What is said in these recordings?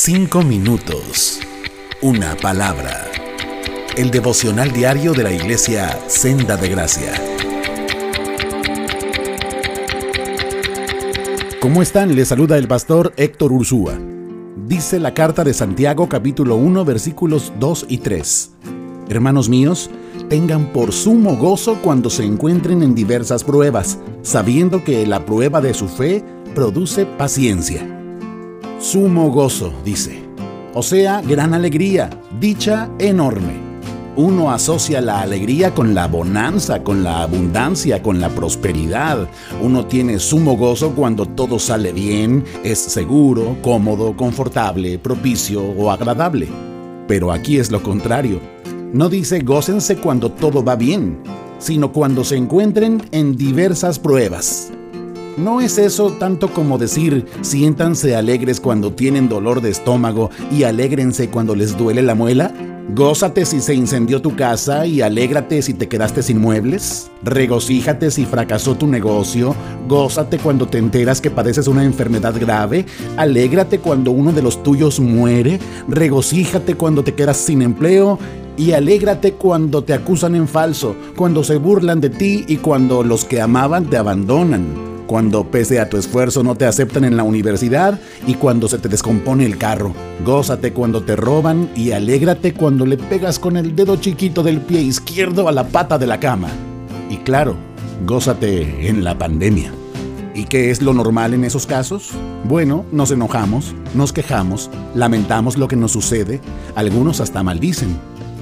Cinco minutos. Una palabra. El devocional diario de la iglesia Senda de Gracia. ¿Cómo están? Les saluda el pastor Héctor Ursúa. Dice la carta de Santiago capítulo 1 versículos 2 y 3. Hermanos míos, tengan por sumo gozo cuando se encuentren en diversas pruebas, sabiendo que la prueba de su fe produce paciencia sumo gozo, dice. O sea, gran alegría, dicha enorme. Uno asocia la alegría con la bonanza, con la abundancia, con la prosperidad. Uno tiene sumo gozo cuando todo sale bien, es seguro, cómodo, confortable, propicio o agradable. Pero aquí es lo contrario. No dice gócense cuando todo va bien, sino cuando se encuentren en diversas pruebas. ¿No es eso tanto como decir siéntanse alegres cuando tienen dolor de estómago y alégrense cuando les duele la muela? Gózate si se incendió tu casa y alégrate si te quedaste sin muebles. Regocíjate si fracasó tu negocio. Gózate cuando te enteras que padeces una enfermedad grave. Alégrate cuando uno de los tuyos muere. Regocíjate cuando te quedas sin empleo. Y alégrate cuando te acusan en falso, cuando se burlan de ti y cuando los que amaban te abandonan cuando pese a tu esfuerzo no te aceptan en la universidad y cuando se te descompone el carro. Gózate cuando te roban y alégrate cuando le pegas con el dedo chiquito del pie izquierdo a la pata de la cama. Y claro, gózate en la pandemia. ¿Y qué es lo normal en esos casos? Bueno, nos enojamos, nos quejamos, lamentamos lo que nos sucede, algunos hasta maldicen.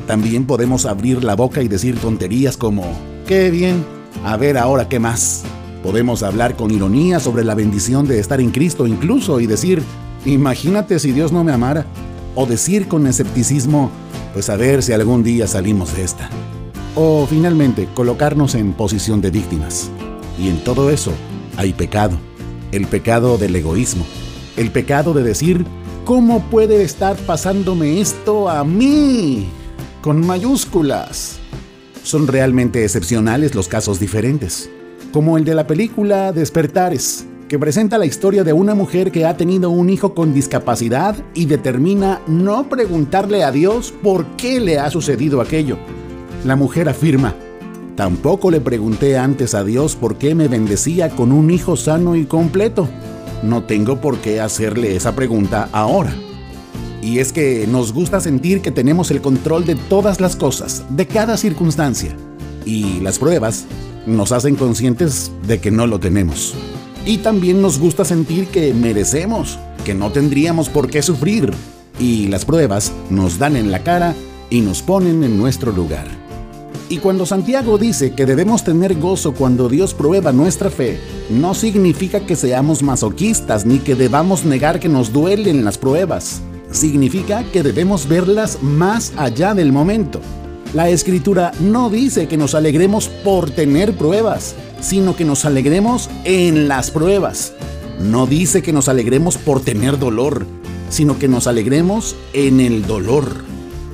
También podemos abrir la boca y decir tonterías como, qué bien, a ver ahora qué más. Podemos hablar con ironía sobre la bendición de estar en Cristo incluso y decir, imagínate si Dios no me amara. O decir con escepticismo, pues a ver si algún día salimos de esta. O finalmente colocarnos en posición de víctimas. Y en todo eso hay pecado. El pecado del egoísmo. El pecado de decir, ¿cómo puede estar pasándome esto a mí? Con mayúsculas. Son realmente excepcionales los casos diferentes como el de la película Despertares, que presenta la historia de una mujer que ha tenido un hijo con discapacidad y determina no preguntarle a Dios por qué le ha sucedido aquello. La mujer afirma, tampoco le pregunté antes a Dios por qué me bendecía con un hijo sano y completo. No tengo por qué hacerle esa pregunta ahora. Y es que nos gusta sentir que tenemos el control de todas las cosas, de cada circunstancia. Y las pruebas nos hacen conscientes de que no lo tenemos. Y también nos gusta sentir que merecemos, que no tendríamos por qué sufrir. Y las pruebas nos dan en la cara y nos ponen en nuestro lugar. Y cuando Santiago dice que debemos tener gozo cuando Dios prueba nuestra fe, no significa que seamos masoquistas ni que debamos negar que nos duelen las pruebas. Significa que debemos verlas más allá del momento la escritura no dice que nos alegremos por tener pruebas, sino que nos alegremos en las pruebas. No dice que nos alegremos por tener dolor, sino que nos alegremos en el dolor.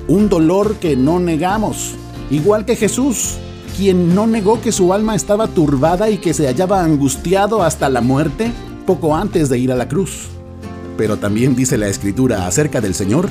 Un dolor que no negamos, igual que Jesús, quien no negó que su alma estaba turbada y que se hallaba angustiado hasta la muerte poco antes de ir a la cruz. Pero también dice la escritura acerca del Señor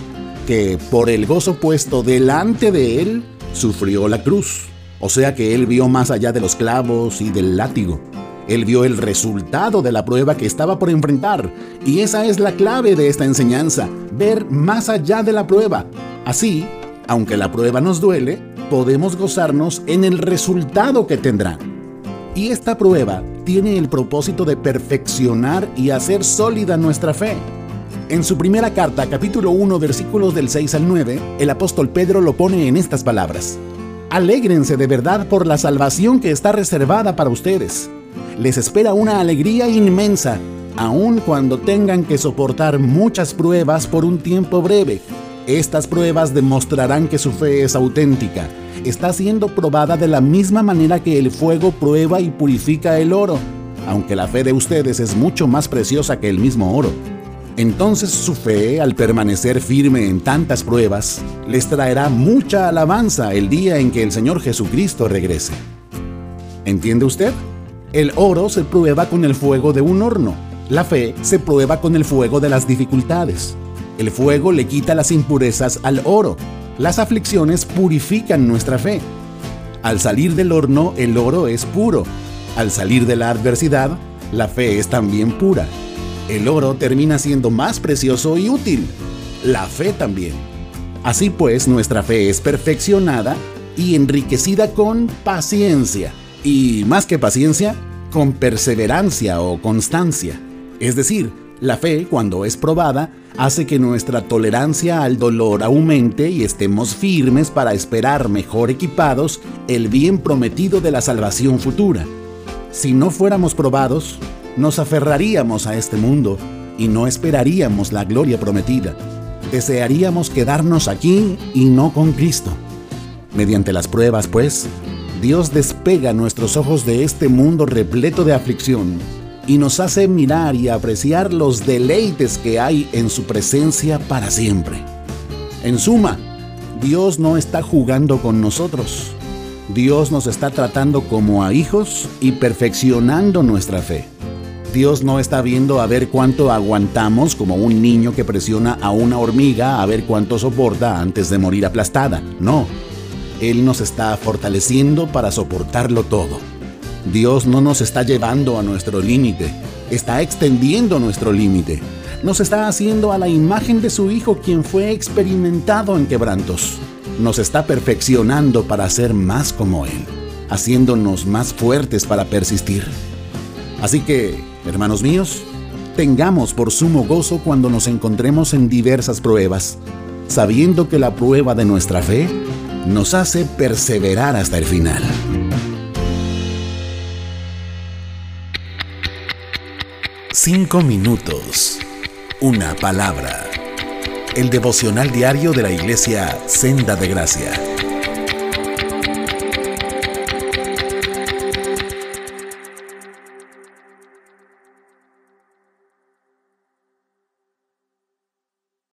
que por el gozo puesto delante de él, sufrió la cruz. O sea que él vio más allá de los clavos y del látigo. Él vio el resultado de la prueba que estaba por enfrentar. Y esa es la clave de esta enseñanza, ver más allá de la prueba. Así, aunque la prueba nos duele, podemos gozarnos en el resultado que tendrá. Y esta prueba tiene el propósito de perfeccionar y hacer sólida nuestra fe. En su primera carta, capítulo 1, versículos del 6 al 9, el apóstol Pedro lo pone en estas palabras. Alégrense de verdad por la salvación que está reservada para ustedes. Les espera una alegría inmensa, aun cuando tengan que soportar muchas pruebas por un tiempo breve. Estas pruebas demostrarán que su fe es auténtica. Está siendo probada de la misma manera que el fuego prueba y purifica el oro, aunque la fe de ustedes es mucho más preciosa que el mismo oro. Entonces su fe, al permanecer firme en tantas pruebas, les traerá mucha alabanza el día en que el Señor Jesucristo regrese. ¿Entiende usted? El oro se prueba con el fuego de un horno. La fe se prueba con el fuego de las dificultades. El fuego le quita las impurezas al oro. Las aflicciones purifican nuestra fe. Al salir del horno, el oro es puro. Al salir de la adversidad, la fe es también pura. El oro termina siendo más precioso y útil. La fe también. Así pues, nuestra fe es perfeccionada y enriquecida con paciencia. Y más que paciencia, con perseverancia o constancia. Es decir, la fe, cuando es probada, hace que nuestra tolerancia al dolor aumente y estemos firmes para esperar mejor equipados el bien prometido de la salvación futura. Si no fuéramos probados, nos aferraríamos a este mundo y no esperaríamos la gloria prometida. Desearíamos quedarnos aquí y no con Cristo. Mediante las pruebas, pues, Dios despega nuestros ojos de este mundo repleto de aflicción y nos hace mirar y apreciar los deleites que hay en su presencia para siempre. En suma, Dios no está jugando con nosotros. Dios nos está tratando como a hijos y perfeccionando nuestra fe. Dios no está viendo a ver cuánto aguantamos como un niño que presiona a una hormiga a ver cuánto soporta antes de morir aplastada. No, Él nos está fortaleciendo para soportarlo todo. Dios no nos está llevando a nuestro límite, está extendiendo nuestro límite. Nos está haciendo a la imagen de su Hijo quien fue experimentado en quebrantos. Nos está perfeccionando para ser más como Él, haciéndonos más fuertes para persistir. Así que, hermanos míos, tengamos por sumo gozo cuando nos encontremos en diversas pruebas, sabiendo que la prueba de nuestra fe nos hace perseverar hasta el final. Cinco minutos. Una palabra. El devocional diario de la iglesia Senda de Gracia.